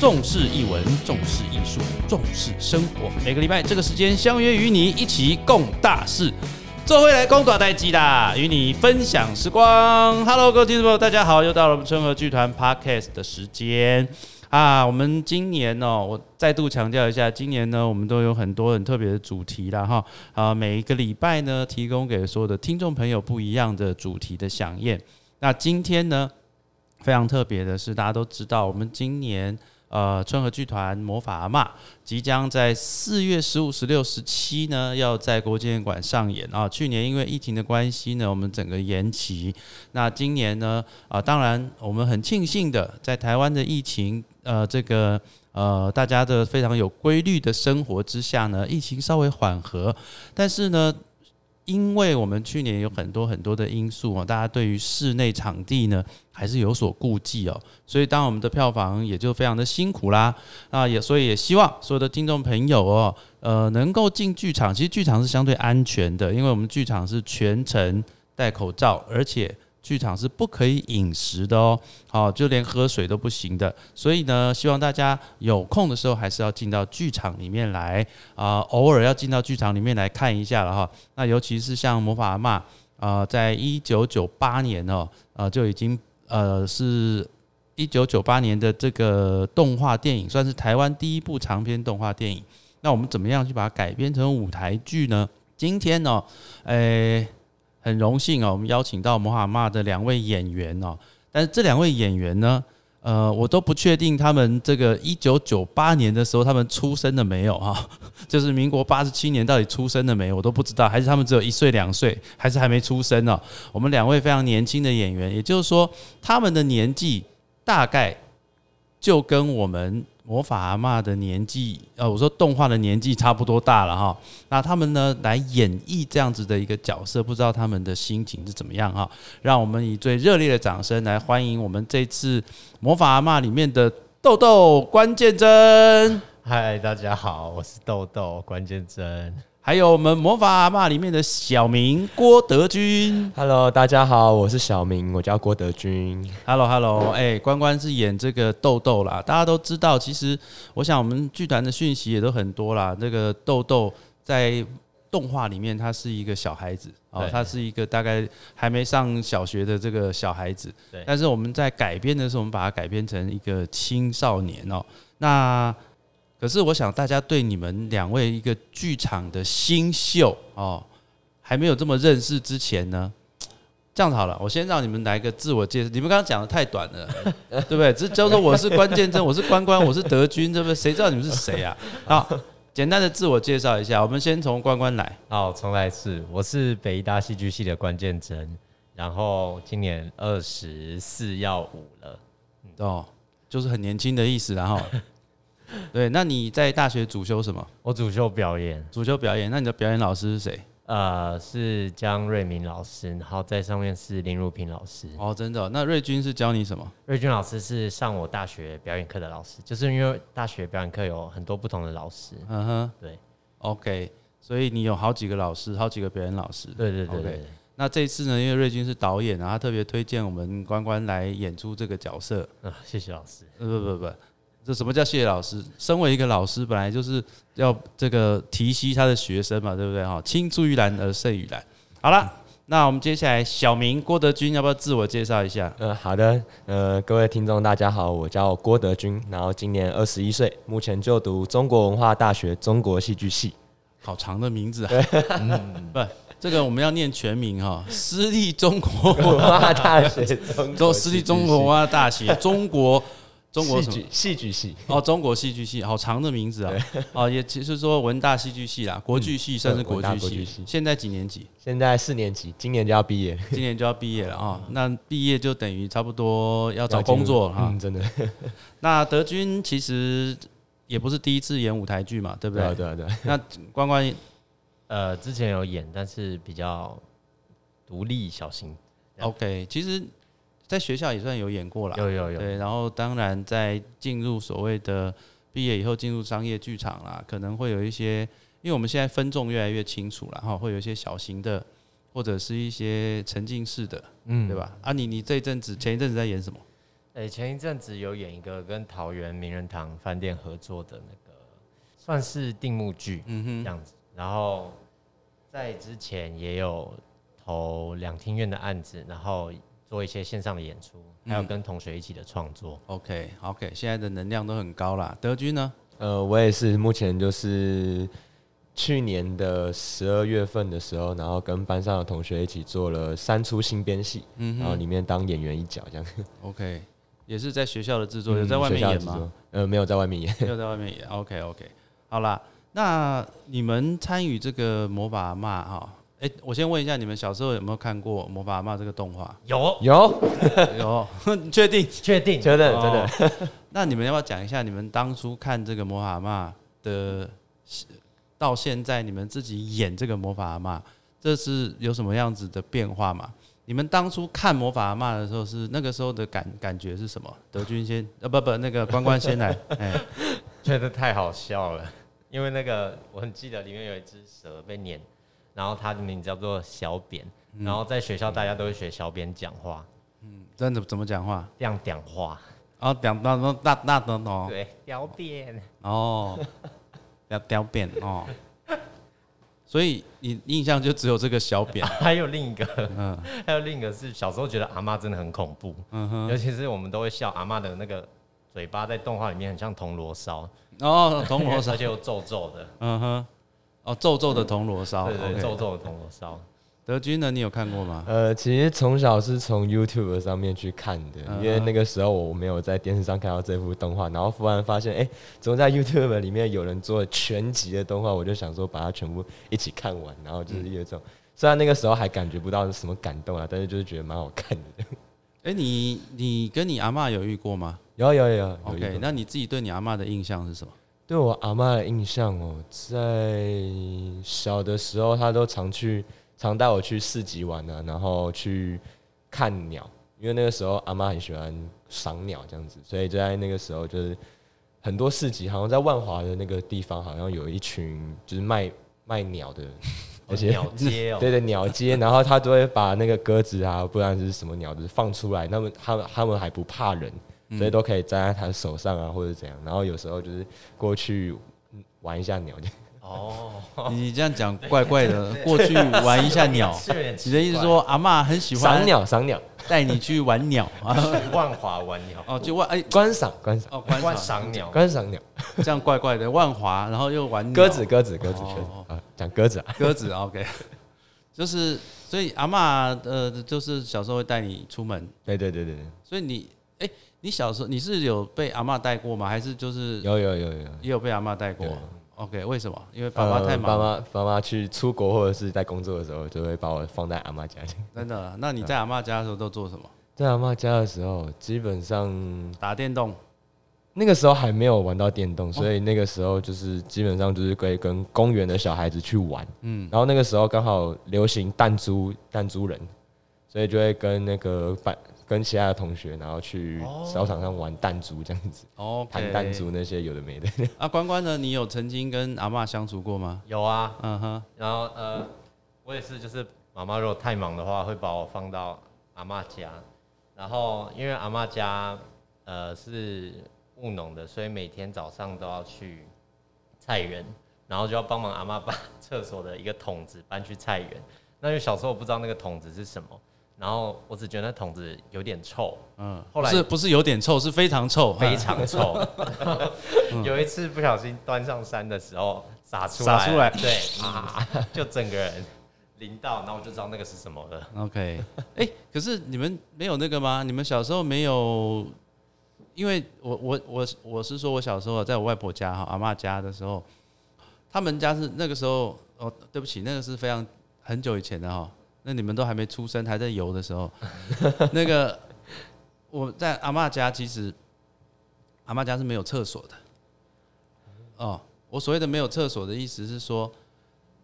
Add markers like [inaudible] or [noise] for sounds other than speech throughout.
重视译文，重视艺术，重视生活。每个礼拜这个时间相约与你一起共大事，做回来公短待机啦，与你分享时光。Hello，各位听众朋友，大家好，又到了我们春和剧团 Podcast 的时间啊。我们今年呢，我再度强调一下，今年呢，我们都有很多很特别的主题啦哈。啊，每一个礼拜呢，提供给所有的听众朋友不一样的主题的响应。那今天呢，非常特别的是，大家都知道，我们今年呃春和剧团魔法阿嬷即将在四月十五、十六、十七呢，要在国际演馆上演啊。去年因为疫情的关系呢，我们整个延期。那今年呢，啊，当然我们很庆幸的，在台湾的疫情呃这个呃大家的非常有规律的生活之下呢，疫情稍微缓和，但是呢。因为我们去年有很多很多的因素啊，大家对于室内场地呢还是有所顾忌哦，所以当我们的票房也就非常的辛苦啦那，也所以也希望所有的听众朋友哦，呃，能够进剧场。其实剧场是相对安全的，因为我们剧场是全程戴口罩，而且。剧场是不可以饮食的哦，好，就连喝水都不行的。所以呢，希望大家有空的时候还是要进到剧场里面来啊，偶尔要进到剧场里面来看一下了哈。那尤其是像魔法阿妈啊，在一九九八年哦，呃，就已经呃是一九九八年的这个动画电影，算是台湾第一部长篇动画电影。那我们怎么样去把它改编成舞台剧呢？今天呢，诶。很荣幸哦，我们邀请到摩哈玛的两位演员哦，但是这两位演员呢，呃，我都不确定他们这个一九九八年的时候他们出生了没有哈？[laughs] 就是民国八十七年到底出生了没有，我都不知道，还是他们只有一岁两岁，还是还没出生呢？我们两位非常年轻的演员，也就是说他们的年纪大概就跟我们。魔法阿妈的年纪，呃，我说动画的年纪差不多大了哈。那他们呢来演绎这样子的一个角色，不知道他们的心情是怎么样哈？让我们以最热烈的掌声来欢迎我们这次魔法阿妈里面的豆豆关键真。嗨，大家好，我是豆豆关键真。还有我们魔法阿妈里面的小明郭德军，Hello，大家好，我是小明，我叫郭德军。Hello，Hello，哎，关关是演这个豆豆啦，大家都知道，其实我想我们剧团的讯息也都很多啦。这个豆豆在动画里面他是一个小孩子哦，他是一个大概还没上小学的这个小孩子。对。但是我们在改编的时候，我们把它改编成一个青少年哦。那可是我想大家对你们两位一个剧场的新秀哦，还没有这么认识之前呢，[tsk] 这样子好了，我先让你们来个自我介绍。你们刚刚讲的太短了，[laughs] 对不对？只叫做我是关键真，我是关关，我是德军，对不对？谁知道你们是谁啊？好，简单的自我介绍一下，我们先从关关来。好，重来一次，我是北大戏剧系的关键真，然后今年二十四要五了，哦，就是很年轻的意思，然后。[laughs] 对，那你在大学主修什么？我主修表演，主修表演。那你的表演老师是谁？呃，是江瑞明老师，然后在上面是林如平老师。哦，真的？那瑞军是教你什么？瑞军老师是上我大学表演课的老师，就是因为大学表演课有很多不同的老师。嗯哼，对，OK，所以你有好几个老师，好几个表演老师。对对对对。那这次呢，因为瑞军是导演，然后特别推荐我们关关来演出这个角色。啊，谢谢老师。不不不。这什么叫谢谢老师？身为一个老师，本来就是要这个提携他的学生嘛，对不对？哈，青出于蓝而胜于蓝。好了，那我们接下来小明郭德军要不要自我介绍一下？呃，好的。呃，各位听众大家好，我叫郭德军，然后今年二十一岁，目前就读中国文化大学中国戏剧系。好长的名字啊！不，这个我们要念全名哈。私立中国文化大学中，私立中国文化大学中国。中国戏剧戏剧系哦，中国戏剧系，好长的名字啊！哦，也其实说文大戏剧系啦，国剧系算是国剧系。现在几年级？现在四年级，今年就要毕业，今年就要毕业了啊！那毕业就等于差不多要找工作哈，真的。[laughs] 那德军其实也不是第一次演舞台剧嘛，对不对？对对。那关关呃之前有演，但是比较独立小型。OK，其实。在学校也算有演过了，有有有。对，然后当然在进入所谓的毕业以后进入商业剧场啦，可能会有一些，因为我们现在分众越来越清楚了哈，会有一些小型的或者是一些沉浸式的，嗯，对吧？啊，你你这一阵子前一阵子在演什么？诶、前一阵子有演一个跟桃园名人堂饭店合作的那个，算是定目剧嗯哼，这样子。然后在之前也有投两厅院的案子，然后做一些线上的演出，还有嗯跟同学一起的创作。OK OK，现在的能量都很高啦。德军呢？呃，我也是，目前就是去年的十二月份的时候，然后跟班上的同学一起做了三出新编戏，嗯然后里面当演员一角这样。[laughs] OK，也是在学校的制作，有嗯在外面演吗？呃，没有在外面演。没有在外面演。OK OK，好啦，那你们参与这个魔法阿嬷哈？哎、我先问一下，你们小时候有没有看过《魔法阿嬷》这个动画？有有，有，[laughs] [laughs] 你确定？确定？真的真的。哦 [laughs] 那你们要不要讲一下你们当初看这个魔法阿嬷的，到现在你们自己演这个魔法阿嬷，这是有什么样子的变化吗？你们当初看魔法阿嬷的时候是那个时候的感感觉是什么？德军先，呃不不，那个关关先来，哎、觉得太好笑了，因为那个我很记得里面有一只蛇被碾，然后他的名字叫做小扁，然后在学校大家都会学小扁讲话，真的怎么讲话？这样讲话，哦，讲到那那那等哦，对，小扁，哦，[laughs] 要雕扁哦，所以你印象就只有这个小扁，[laughs] 还有另一个，嗯。[laughs] 还有另一个是小时候觉得阿妈真的很恐怖，嗯哼，尤其是我们都会笑阿妈的那个嘴巴在动画里面很像铜锣烧，哦，铜锣烧。而，且又皱皱的，嗯哼，哦，皱皱的铜锣烧，对对，皱皱的铜锣烧。德军呢？你有看过吗？呃，其实从小是从 YouTube 上面去看的，嗯因为那个时候我没有在电视上看到这部动画，然后忽然发现，哎、怎么在 YouTube 里面有人做全集的动画，我就想说把它全部一起看完，然后就是有一种，虽然那个时候还感觉不到是什么感动啊，但是就是觉得蛮好看的。[laughs] 哎、你你跟你阿嬷有遇过吗有有有？OK，那你自己对你阿嬷的印象是什么？对我阿妈的印象哦，在小的时候，她都常去，常带我去市集玩啊，然后去看鸟，因为那个时候阿妈很喜欢赏鸟这样子，所以就在那个时候就是很多市集，好像在万华的那个地方，好像有一群就是卖卖鸟的，而且鸟街哦，[laughs] 对对鸟街，然后他都会把那个鸽子啊，不然是什么鸟，就是放出来，那么他们他们还不怕人，所以都可以站在他手上啊，或者怎样。然后有时候就是过去嗯玩一下鸟，哦，你这样讲怪怪的，过去玩一下鸟。是有点奇你的意思说阿嬷很喜欢赏鸟赏鸟，带你去玩鸟 [laughs] 啊？万华玩鸟，哦，就万哎观赏观赏。哦观观赏赏鸟，观赏鸟，这样怪怪的，万华，然后又玩鸟鸽子鸽子鸽子鸽哦子啊，讲鸽子啊，鸽子，OK，[laughs] 就是所以阿嬷呃，就是小时候会带你出门，对对对对对，所以你哎、你小时候你是有被阿妈带过吗？还是就是有有有有。也有被阿妈带过？OK，为什么？因为爸妈太呃爸忙了，妈爸妈去出国或者是在工作的时候，就会把我放在阿妈家里。真的。那你在阿妈家的时候都做什么？[laughs] 在阿妈家的时候，基本上打电动。那个时候还没有玩到电动，所以那个时候就是基本上就是可以跟公园的小孩子去玩。嗯，然后那个时候刚好流行弹珠弹珠人，所以就会跟那个班跟其他的同学，然后去操场上玩弹珠这样子，OK。弹弹珠那些有的没的。[laughs] 啊，关关呢？你有曾经跟阿妈相处过吗？有啊，嗯哼，然后呃，我也是，就是妈妈如果太忙的话，会把我放到阿妈家，然后因为阿妈家呃是务农的，所以每天早上都要去菜园，然后就要帮忙阿妈把厕所的一个桶子搬去菜园。那因为小时候我不知道那个桶子是什么，然后我只觉得那桶子有点臭，嗯，后来不是不是有点臭，是非常臭，非常臭。[laughs] 有一次不小心端上山的时候洒出来，洒出来对啊，就整个人淋到，然后我就知道那个是什么了。OK，哎、可是你们没有那个吗？你们小时候没有？因为我我我我是说，我小时候在我外婆家哈阿嬷家的时候，他们家是那个时候哦，对不起，那个是非常很久以前的哈，那你们都还没出生，还在游的时候，[laughs] 那个我在阿妈家，其实阿妈家是没有厕所的。哦，我所谓的没有厕所的意思是说，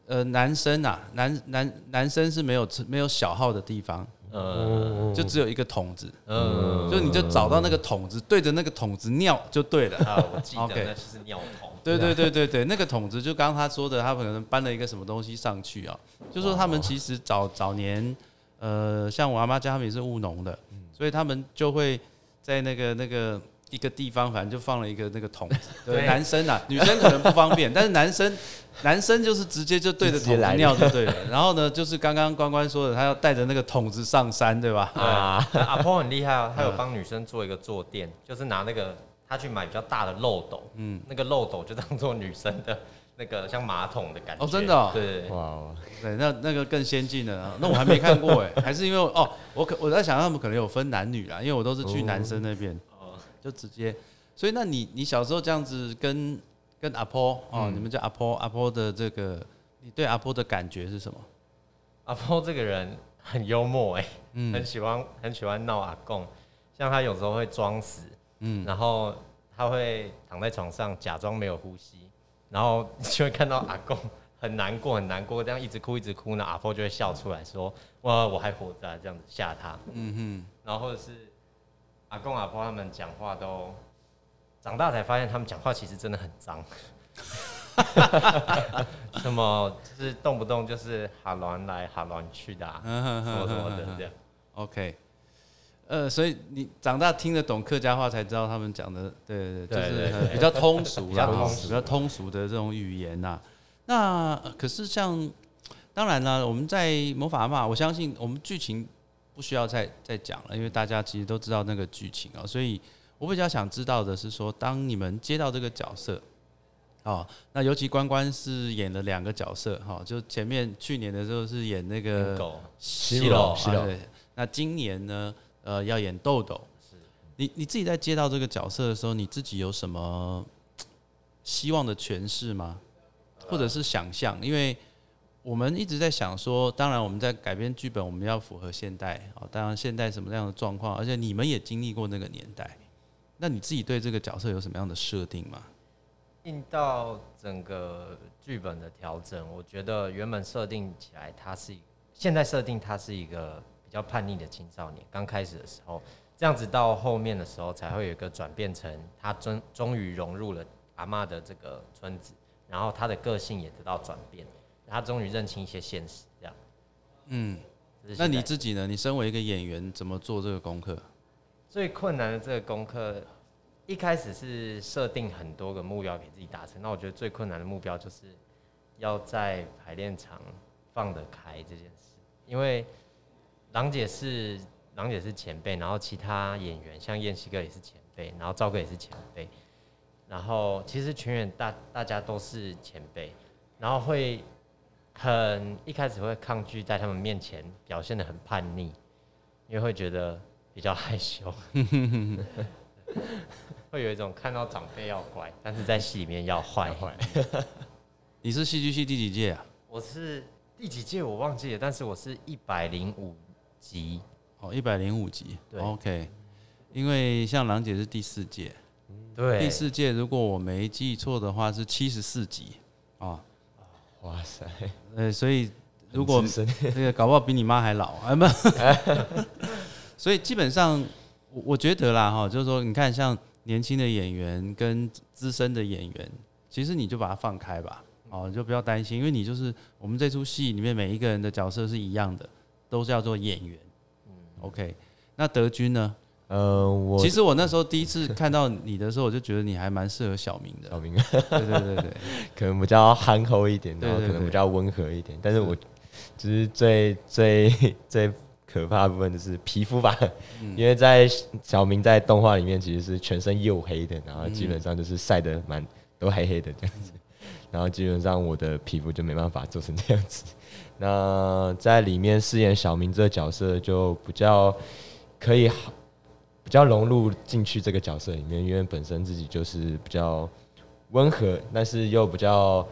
呃，男生啊，男男男生是没有厕没有小号的地方，嗯就只有一个桶子，嗯。就你就找到那个桶子，对着那个桶子尿就对了。啊，我记得那就是尿桶。对对对对对，那个桶子就刚刚他说的，他可能搬了一个什么东西上去啊，就说他们其实早早年，呃，像我阿妈家他们也是务农的，所以他们就会在那个那个一个地方，反正就放了一个那个桶子。[laughs] 对，对。男生啊，女生可能不方便，[laughs] 但是男生男生就是直接就对着桶子直接来尿就对了。然后呢，就是刚刚关关说的，他要带着那个桶子上山，对吧？啊，对，阿婆很厉害哦，他有帮女生做一个坐垫，就是拿那个他去买比较大的漏斗，嗯，那个漏斗就当做女生的那个像马桶的感觉。哦真的哦？对。哇哦，对，那那个更先进的啊，那我还没看过哎，还是因为哦，我可我在想他们可能有分男女啦，因为我都是去男生那边，哦，就直接。所以那你你小时候这样子跟跟阿婆哦，你们叫阿婆阿婆的这个，你对阿婆的感觉是什么？阿婆这个人很幽默哎，嗯很喜欢很喜欢闹阿公，像他有时候会装死，嗯，然后他会躺在床上假装没有呼吸，然后就会看到阿公很难过很难过，这样一直哭一直哭呢，阿婆就会笑出来说：“哇，我还活着啊、这样子吓他。嗯哼然后或者是阿公阿婆他们讲话都长大才发现，他们讲话其实真的很脏。[laughs] 什么就是动不动就是哈乱来哈乱去的、啊，哼，什么什么的这样。OK，呃，所以你长大听得懂客家话，才知道他们讲的，对对对，就是比较通俗啦，比较通哦俗的这种语言呐。那呃可是像，当然呢，我们在魔法阿嬷，我相信我们剧情不需要再再讲了，因为大家其实都知道那个剧情啊、所以我比较想知道的是说，当你们接到这个角色。哦，那尤其关关是演了两个角色哈、就前面去年的时候是演那个狗西楼西楼啊对那今年呢，呃，要演豆豆。你你自己在接到这个角色的时候，你自己有什么 [tsk] 希望的诠释吗？或者是想象？因为我们一直在想说，当然我们在改编剧本，我们要符合现代啊、当然现代什么样的状况，而且你们也经历过那个年代，那你自己对这个角色有什么样的设定吗？应到整个剧本的调整，我觉得原本设定起来，他是现在设定他是一个比较叛逆的青少年，刚开始的时候，这样子到后面的时候才会有一个转变成他终终于融入了阿嬷的这个村子，然后他的个性也得到转变，他终于认清一些现实，这样。嗯，那你自己呢？你身为一个演员，怎么做这个功课？最困难的这个功课，一开始是设定很多个目标给自己达成。那我觉得最困难的目标就是要在排练场放得开这件事，因为郎姐是郎姐是前辈，然后其他演员像燕西哥也是前辈，然后赵哥也是前辈，然后其实全员大大家都是前辈，然后会很一开始会抗拒在他们面前表现的很叛逆，因为会觉得比较害羞，[laughs] 会有一种看到长辈要乖，但是在戏里面要坏。你是戏剧系第几届啊？我是第几届我忘记了，但是我是一百零五集，哦，一百零五集。对 OK，因为像郎姐是第四届，对，第四届如果我没记错的话是七十四集啊。哇塞，呃，所以如果这个搞不好比你妈还老啊，[laughs] 不，所以基本上我我觉得啦哈，就是说你看像年轻的演员跟资深的演员，其实你就把它放开吧，哦，你就不要担心，因为你就是我们这出戏里面每一个人的角色是一样的，都是叫做演员。嗯 OK，那德军呢？呃，我其实我那时候第一次看到你的时候，我就觉得你还蛮适合小明的。小明。对对对对，[laughs] 可能比较憨厚一点，然后可能比较温和一点，但是我就是最最 [laughs] 最可怕的部分就是皮肤吧，嗯。因为在小明在动画里面其实是全身黝黑的，然后基本上就是晒得蛮都黑黑的这样子，然后基本上我的皮肤就没办法做成这样子。那在里面饰演小明这个角色就比较可以好比较融入进去这个角色里面，因为本身自己就是比较温和，但是又比较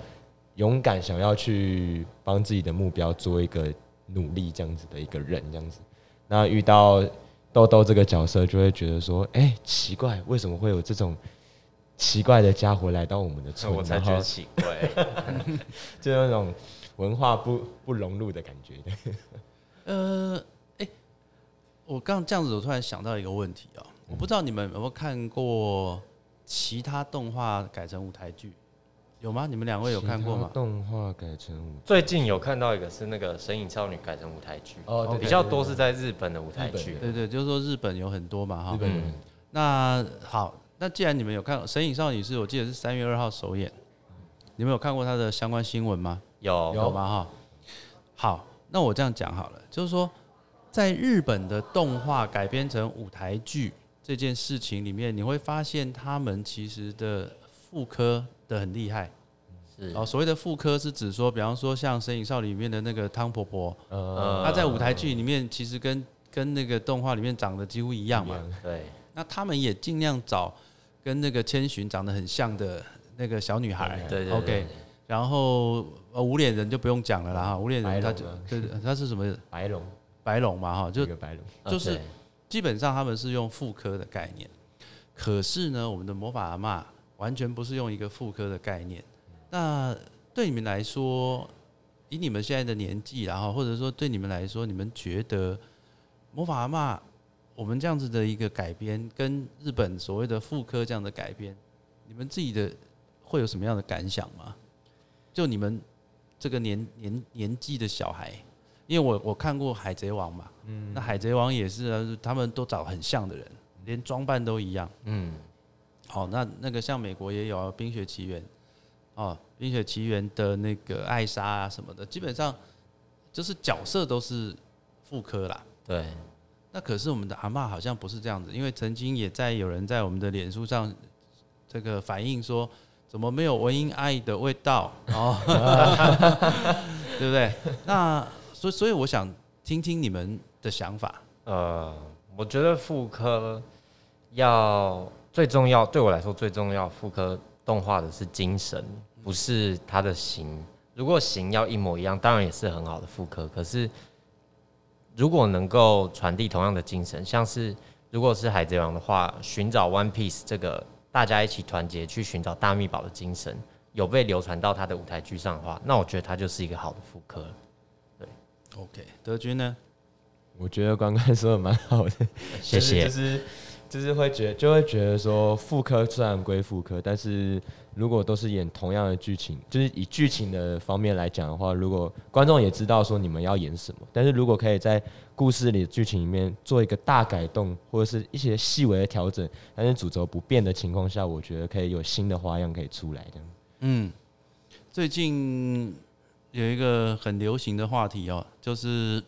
勇敢，想要去帮自己的目标做一个努力这样子的一个人，这样子。那遇到豆豆这个角色，就会觉得说，哎、奇怪，为什么会有这种奇怪的家伙来到我们的村？[laughs] 我才觉得奇怪。[laughs] 就那种文化不不融入的感觉。[laughs] 呃，哎、我刚这样子，我突然想到一个问题啊、我不知道你们有没有看过其他动画改成舞台剧，有吗？你们两位有看过吗？动画改成舞最近有看到一个是那个《神隐少女》改成舞台剧，哦比较多是在日本的舞台剧。对对，就是说日本有很多嘛哈日。本人嗯那好，那既然你们有看《神隐少女》是我记得是三月二号首演，你们有看过它的相关新闻吗？有有吗？哈，好，那我这样讲好了，就是说，在日本的动画改编成舞台剧这件事情里面，你会发现他们其实的复刻的很厉害。是。哦，所谓的复刻是指说，比方说像《神隐少女》里面的那个汤婆婆，呃，她在舞台剧里面其实跟跟那个动画里面长得几乎一样嘛。对。那他们也尽量找跟那个千寻长得很像的那个小女孩。对对 OK，然后呃无脸人就不用讲了啦哈，无脸人他就对他是什么？白龙，白龙嘛哈，就一个白龙，就是基本上他们是用妇科的概念，可是呢，我们的魔法阿嬷完全不是用一个妇科的概念。那对你们来说，以你们现在的年纪，然后或者说对你们来说，你们觉得魔法阿嬷我们这样子的一个改编，跟日本所谓的妇科这样的改编，你们自己的会有什么样的感想吗？就你们这个年年年纪的小孩，因为我我看过《海贼王》嘛，那《海贼王》也是啊，他们都找很像的人，连装扮都一样。嗯好，那那个像美国也有啊，《冰雪奇缘》哦，《冰雪奇缘》的那个艾莎啊什么的，基本上就是角色都是复刻啦。对那可是我们的阿嬷好像不是这样子，因为曾经也在有人在我们的脸书上这个反映说，怎么没有文英阿姨的味道哦，[laughs] [laughs] 对不对？那所以所以我想听听你们的想法。呃，我觉得妇科要最重要，对我来说最重要，妇科动画的是精神，不是它的形。如果形要一模一样，当然也是很好的妇科。可是如果能够传递同样的精神，像是如果是海贼王的话，寻找 One Piece 这个大家一起团结去寻找大秘宝的精神，有被流传到他的舞台剧上的话，那我觉得它就是一个好的妇科。OK，德军呢？我觉得关关说的蛮好的，[laughs] 谢谢。就是就是会觉就会觉得说妇科虽然归妇科，但是如果都是演同样的剧情，就是以剧情的方面来讲的话，如果观众也知道说你们要演什么，但是如果可以在故事里的剧情里面做一个大改动，或者是一些细微的调整，但是主轴不变的情况下，我觉得可以有新的花样可以出来这样。嗯，最近有一个很流行的话题哦，就是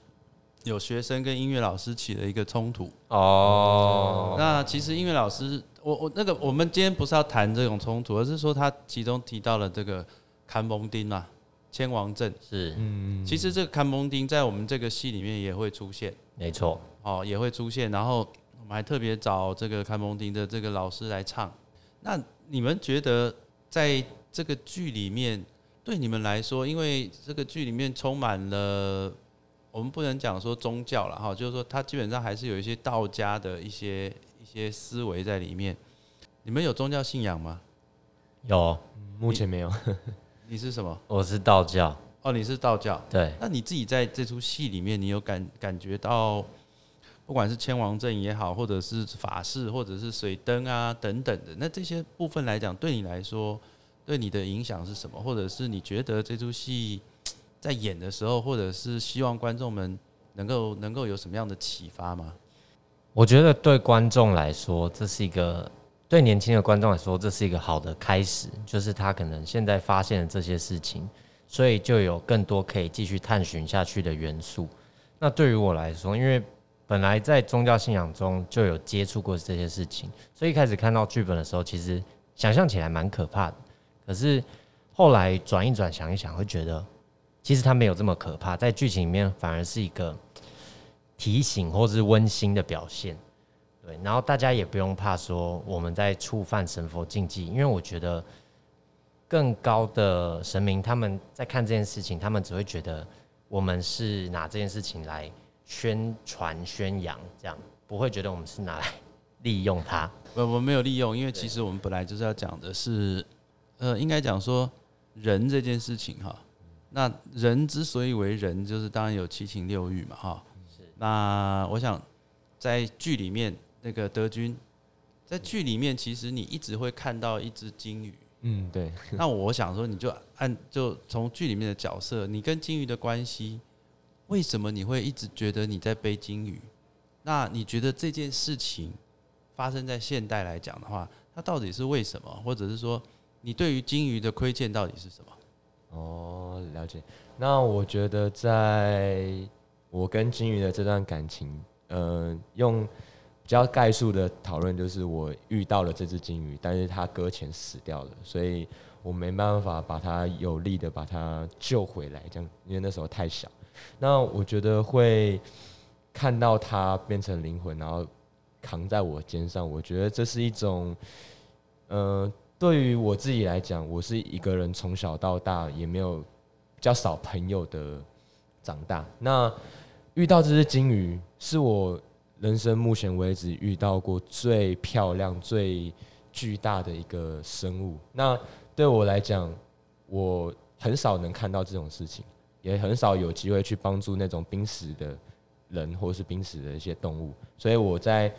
有学生跟音乐老师起了一个冲突。哦，那其实音乐老师，我我那个我们今天不是要谈这种冲突，而是说他其中提到了这个坎蒙丁啊，千王阵。是嗯，其实这个坎蒙丁在我们这个戏里面也会出现，没错。哦，也会出现。然后我们还特别找这个坎蒙丁的这个老师来唱。那你们觉得在这个剧里面，对你们来说，因为这个剧里面充满了，我们不能讲说宗教了哈，就是说它基本上还是有一些道家的一些一些思维在里面。你们有宗教信仰吗？有，目前没有。[laughs] 你是什么？我是道教，哦，你是道教。对，那你自己在这出戏里面，你有感感觉到，不管是千王阵也好，或者是法事，或者是水灯啊等等的，那这些部分来讲，对你来说，对你的影响是什么？或者是你觉得这出戏在演的时候，或者是希望观众们能够能够有什么样的启发吗？我觉得对观众来说，这是一个对年轻的观众来说，这是一个好的开始，就是他可能现在发现了这些事情，所以就有更多可以继续探寻下去的元素。那对于我来说，因为本来在宗教信仰中就有接触过这些事情，所以一开始看到剧本的时候，其实想象起来蛮可怕的。可是后来转一转，想一想，会觉得其实它没有这么可怕，在剧情里面反而是一个提醒或是温馨的表现。对，然后大家也不用怕说我们在触犯神佛禁忌，因为我觉得更高的神明他们在看这件事情，他们只会觉得我们是拿这件事情来宣传宣扬，这样不会觉得我们是拿来 [laughs] 利用它。我我没有利用，因为其实我们本来就是要讲的是，呃，应该讲说人这件事情哈。那人之所以为人，就是当然有七情六欲嘛哈。那我想在剧里面那个德军，在剧里面其实你一直会看到一只金鱼。嗯，对，那我想说，你就按就从剧里面的角色，你跟金鱼的关系，为什么你会一直觉得你在背金鱼？那你觉得这件事情发生在现代来讲的话，它到底是为什么，或者是说你对于金鱼的亏欠到底是什么？哦，了解。那我觉得，在我跟金鱼的这段感情，呃，用比较概述的讨论，就是我遇到了这只金鱼，但是它搁浅死掉了，所以我没办法把它有力的把它救回来，这样，因为那时候太小。那我觉得会看到它变成灵魂，然后扛在我肩上，我觉得这是一种，呃。对于我自己来讲，我是一个人从小到大也没有比较少朋友的长大。那遇到这只金鱼，是我人生目前为止遇到过最漂亮、最巨大的一个生物。那对我来讲，我很少能看到这种事情，也很少有机会去帮助那种濒死的人或是濒死的一些动物。所以我在。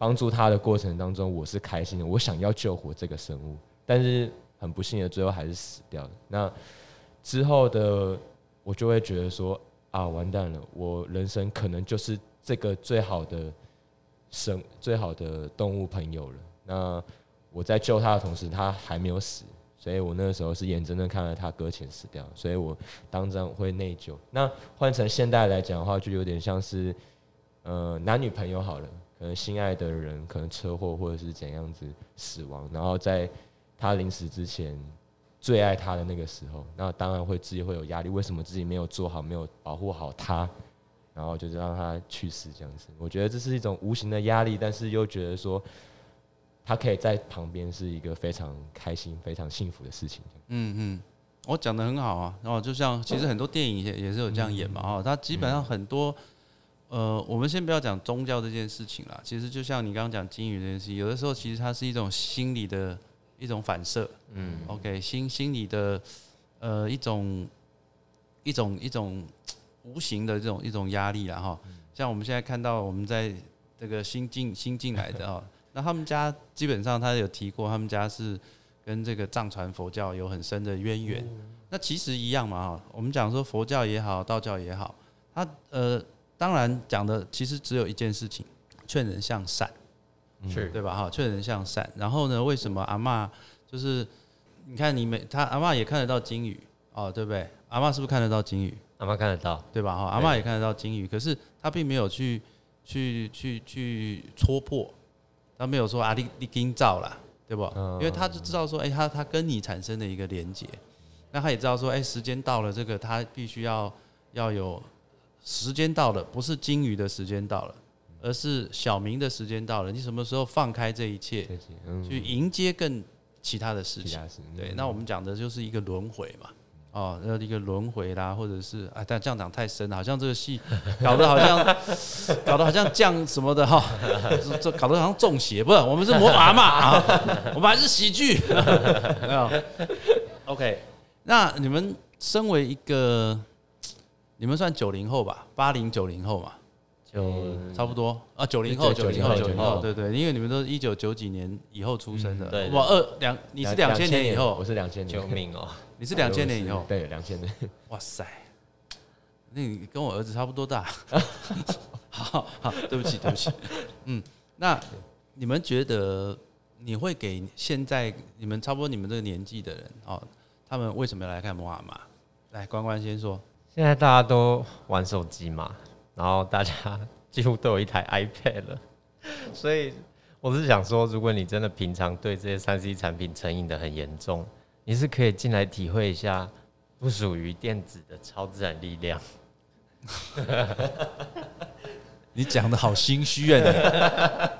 帮助他的过程当中，我是开心的。我想要救活这个生物，但是很不幸的，最后还是死掉了。那之后的我就会觉得说啊，完蛋了，我人生可能就是这个最好的生、最好的动物朋友了。那我在救他的同时，他还没有死，所以我那个时候是眼睁睁看着他搁浅死掉，所以我当然会内疚。那换成现代来讲的话，就有点像是呃男女朋友好了。可能心爱的人可能车祸或者是怎样子死亡，然后在他临死之前最爱他的那个时候，那当然会自己会有压力。为什么自己没有做好，没有保护好他，然后就是让他去世这样子？我觉得这是一种无形的压力，但是又觉得说他可以在旁边是一个非常开心、非常幸福的事情。嗯嗯，我讲的很好啊。然后就像其实很多电影也也是有这样演嘛。哦，他基本上很多。呃，我们先不要讲宗教这件事情啦。其实就像你刚刚讲金鱼这件事情，有的时候其实它是一种心理的一种反射。嗯，OK，心心理的呃一种一种一种无形的这种一种压力啦哈。像我们现在看到我们在这个新进新进来的啊，[laughs] 那他们家基本上他有提过，他们家是跟这个藏传佛教有很深的渊源。那其实一样嘛哈。我们讲说佛教也好，道教也好，它呃。当然讲的其实只有一件事情，劝人向善，是对吧？哈，劝人向善。然后呢，为什么阿妈就是你看你每他阿妈也看得到金鱼哦，对不对？阿妈是不是看得到金鱼？阿妈看得到，对吧？哈，阿妈也看得到金鱼，可是他并没有去去去去戳破，他没有说啊，你你金照了，对不？因为他就知道说，哎，他他跟你产生的一个连接，那他也知道说，哎，时间到了，这个他必须要要有。时间到了，不是金鱼的时间到了，而是小明的时间到了。你什么时候放开这一切，去迎接更其他的事情？对，那我们讲的就是一个轮回嘛，哦，那一个轮回啦，或者是啊，但这样讲太深了，好像这个戏搞得好像 [laughs] 搞得好像降什么的哈，这搞得好像中邪，不是？我们是魔法嘛 [laughs] 啊，我们还是喜剧，[laughs] 没有？OK，那你们身为一个。你们算九零后吧，八零九零后嘛，就差不多。啊，九零后九零后九零后，对对，因为你们都是一九九几年以后出生的，对，我二两，你是两千年。以后，我是两千年，救命哦，你是两千年以后，对，两千年，哇塞，那你跟我儿子差不多大，[laughs] 好好，对不起对不起，嗯，那你们觉得你会给现在你们差不多你们这个年纪的人哦，他们为什么要来看摩阿玛？来，关关先说。现在大家都玩手机嘛，然后大家几乎都有一台 [laughs] iPad 了，所以我是想说，如果你真的平常对这些三 C 产品成瘾的很严重，你是可以进来体会一下不属于电子的超自然力量。[laughs] 你讲的好心虚啊！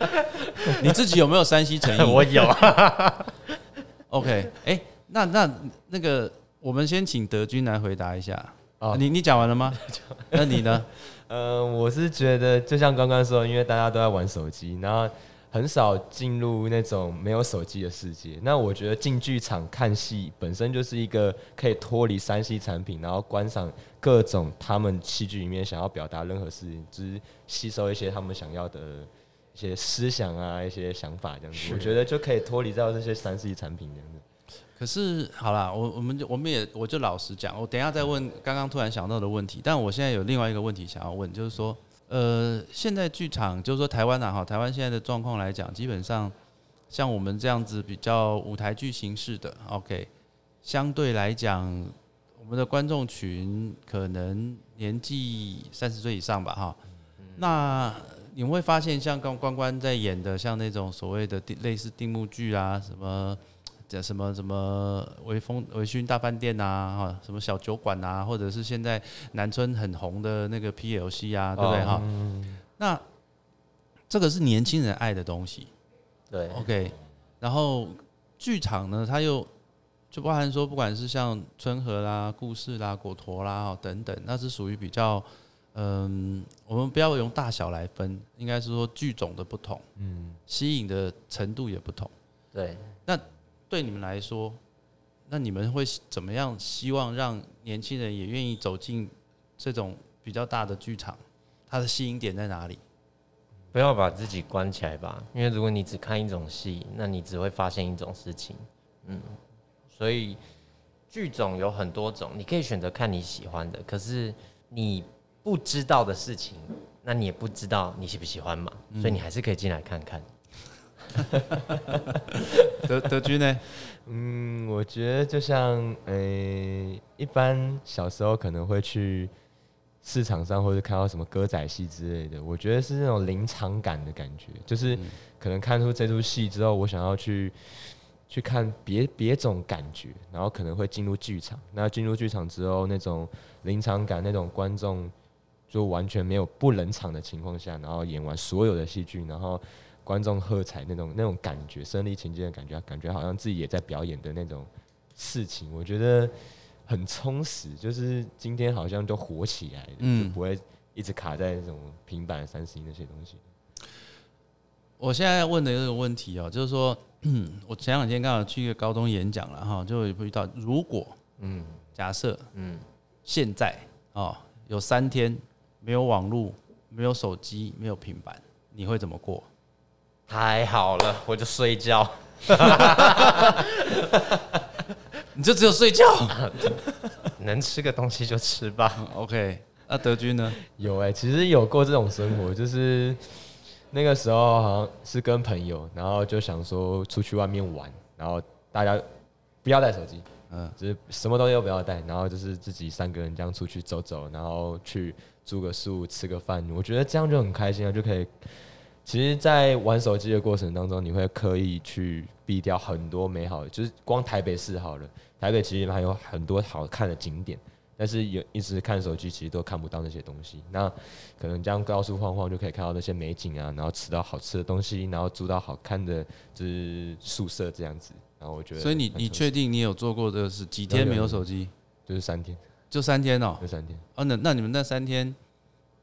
你 [laughs] 你自己有没有三 C 成瘾？我有。OK，哎，那那那个，我们先请德军来回答一下。哦，你你讲完了吗？[laughs] 那你呢？呃，我是觉得就像刚刚说，因为大家都在玩手机，然后很少进入那种没有手机的世界。那我觉得进剧场看戏本身就是一个可以脱离三 C 产品，然后观赏各种他们戏剧里面想要表达任何事情，就是吸收一些他们想要的一些思想啊、一些想法这样子。我觉得就可以脱离掉这些三 C 产品这样子。可是好啦，我我们就我们也我就老实讲，我等一下再问刚刚突然想到的问题。但我现在有另外一个问题想要问，就是说，呃，现在剧场就是说台湾啊，哈，台湾现在的状况来讲，基本上像我们这样子比较舞台剧形式的，OK，相对来讲，我们的观众群可能年纪三十岁以上吧，哈。那你们会发现，像刚关关在演的，像那种所谓的类似定目剧啊，什么叫什么什么微风微醺大饭店啊，哈，什么小酒馆啊，或者是现在南村很红的那个 PLC 啊，对不对哈？那这个是年轻人爱的东西对，，OK。然后剧场呢，它又就包含说，不管是像春和啦、故事啦、果陀啦哈等等，那是属于比较。嗯，我们不要用大小来分，应该是说剧种的不同，嗯，吸引的程度也不同。对，对你们来说，那你们会怎么样？希望让年轻人也愿意走进这种比较大的剧场，它的吸引点在哪里？不要把自己关起来吧，因为如果你只看一种戏，那你只会发现一种事情。嗯，所以剧种有很多种，你可以选择看你喜欢的，可是你不知道的事情，那你也不知道你喜不喜欢嘛，所以你还是可以进来看看。[laughs] 德德军呢？嗯，我觉得就像呃、一般小时候可能会去市场上或者看到什么歌仔戏之类的，我觉得是那种临场感的感觉，就是可能看出这出戏之后，我想要去去看别别种感觉，然后可能会进入剧场。那进入剧场之后，那种临场感，那种观众就完全没有不冷场的情况下，然后演完所有的戏剧，然后观众喝彩那种那种感觉，身临其境的感觉，感觉好像自己也在表演的那种事情，我觉得很充实。就是今天好像就火起来了，嗯就不会一直卡在那种平板、三十一那些东西。我现在问的这个问题哦，就是说，[clears throat] 我前两天刚好去一个高中演讲了哈，就有遇到，如果嗯假设嗯，现在哦有三天没有网络、没有手机、没有平板，你会怎么过？太好了，我就睡觉。[laughs] 你就只有睡觉 [laughs] 能吃个东西就吃吧。？OK，那德军呢？有哎、其实有过这种生活，就是那个时候好像是跟朋友，然后就想说出去外面玩，然后大家不要带手机，嗯嗯，就是什么东西都不要带，然后就是自己三个人这样出去走走，然后去住个宿吃个饭，我觉得这样就很开心啊，就可以。其实，在玩手机的过程当中，你会刻意去避掉很多美好的，就是光台北市好了，台北其实还有很多好看的景点，但是有一直看手机，其实都看不到那些东西。那可能这样高速晃晃就可以看到那些美景啊，然后吃到好吃的东西，然后住到好看的就是宿舍这样子。然后我觉得所以你你确定你有做过这个事？几天没有手机？就是三天，就三天哦、就三天。哦，那那你们那三天，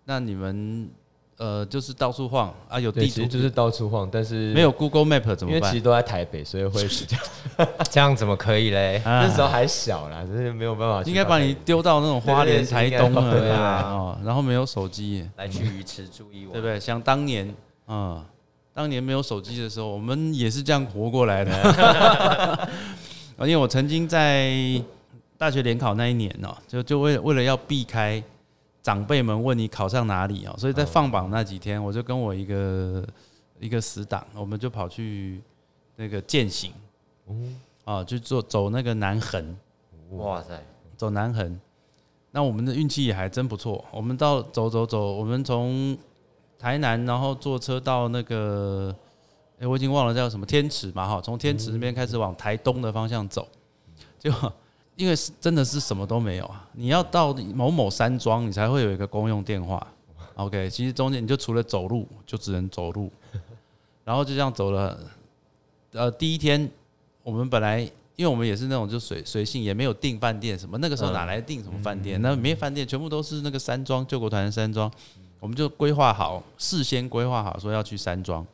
那你们呃就是到处晃啊？有对，地图实就是到处晃，但是没有 Google Map 怎么办因为其实？都在台北，所以会这样 [laughs] 这样怎么可以嘞？啊那时候还小啦，就是没有办法去到台北。应该把你丢到那种花莲、对台东了，啊哦，然后没有手机，来去鱼池住一晚，对不对？想当年，嗯，当年没有手机的时候，我们也是这样活过来的。[laughs] 因为我曾经在大学联考那一年哦，就就为为了要避开长辈们问你考上哪里哦，所以在放榜那几天，我就跟我一个一个死党，我们就跑去那个践行，啊，去做走那个南横。哇塞，走南横，那我们的运气也还真不错。我们到走走走，我们从台南，然后坐车到那个，哎、我已经忘了叫什么天池嘛，哈，从天池那边开始往台东的方向走，就因为是真的是什么都没有啊，你要到某某山庄，你才会有一个公用电话。OK，其实中间你就除了走路，就只能走路，[laughs] 然后就这样走了。呃，第一天我们本来因为我们也是那种就随随性，也没有订饭店什么，那个时候哪来订什么饭店？那没饭店，全部都是那个山庄救国团的山庄，我们就规划好，事先规划好说要去山庄。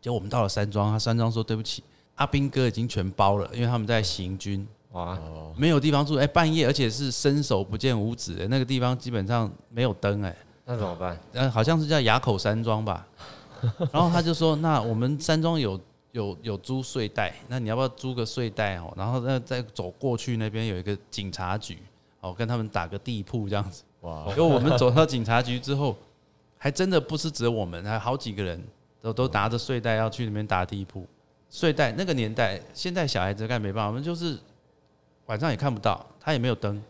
结果我们到了山庄，他山庄说对不起，阿兵哥已经全包了，因为他们在行军，哇，哦，没有地方住。哎、半夜而且是伸手不见五指、哎那个地方基本上没有灯，哎，那怎么办？呃，好像是叫崖口山庄吧。[laughs] 然后他就说：“那我们山庄有有有租睡袋，那你要不要租个睡袋哦？然后那，再走过去那边有一个警察局，哦，跟他们打个地铺这样子。哇，因为我们走到警察局之后，还真的不是只有我们，还有好几个人都都拿着睡袋要去那边打地铺。睡袋那个年代，现在小孩子干没办法，我们就是晚上也看不到，他也没有灯，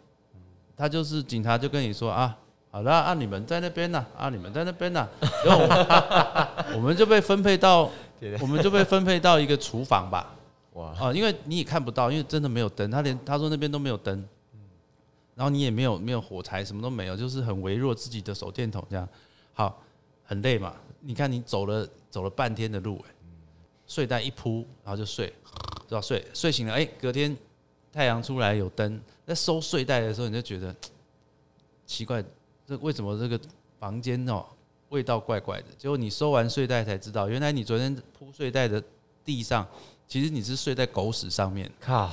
他就是警察就跟你说啊，好了啊，你们在那边呢，啊，你们在那边呢，[laughs] 然后我们 [laughs] 我们就被分配到，我们就被分配到一个厨房吧，哇，啊，因为你也看不到，因为真的没有灯，他连他说那边都没有灯，然后你也没有没有火柴，什么都没有，就是很微弱自己的手电筒这样，好，很累嘛。你看你走了走了半天的路、哎，睡袋一铺，然后就睡，知道睡睡醒了，哎、隔天太阳出来有灯，在收睡袋的时候你就觉得 [tsk] 奇怪，这为什么这个房间哦味道怪怪的？结果你收完睡袋才知道，原来你昨天铺睡袋的地上。其实你是睡在狗屎上面，靠，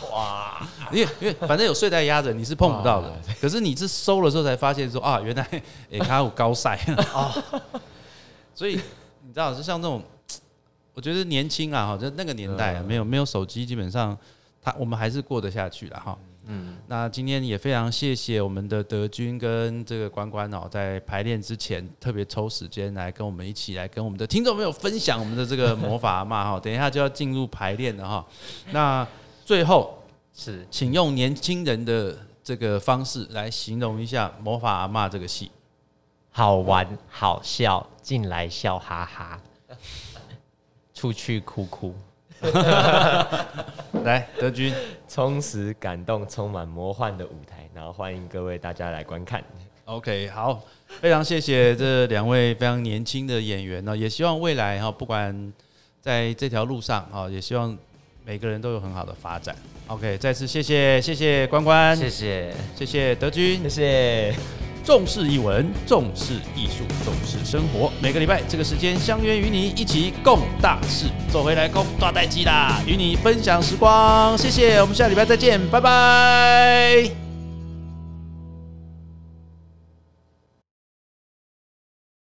因为因为反正有睡袋压着，你是碰不到的。可是你是收了之后才发现说啊，原来诶，它有高晒啊。[laughs] 所以你知道，就像这种，[tsk] 我觉得年轻啊，哈，就那个年代啊，没有没有手机，基本上他我们还是过得下去了哈。嗯，那今天也非常谢谢我们的德军跟这个关关哦，在排练之前特别抽时间来跟我们一起来跟我们的听众朋友分享我们的这个魔法阿嬷 [laughs] 哈。等一下就要进入排练了哈。那最后是请用年轻人的这个方式来形容一下《魔法阿妈》这个戏。好玩好笑，进来笑哈哈，出去哭哭。[laughs] 来，德军，充实、感动、充满魔幻的舞台，然后欢迎各位大家来观看。OK，好，非常谢谢这两位非常年轻的演员呢，也希望未来哈，不管在这条路上哈，也希望每个人都有很好的发展。OK，再次谢谢谢谢关关，谢谢。谢谢德军谢，谢。重视译文，重视艺术，重视生活。每个礼拜这个时间相约与你一起共大事，做回来共大代机啦，与你分享时光。谢谢，我们下礼拜再见，拜拜。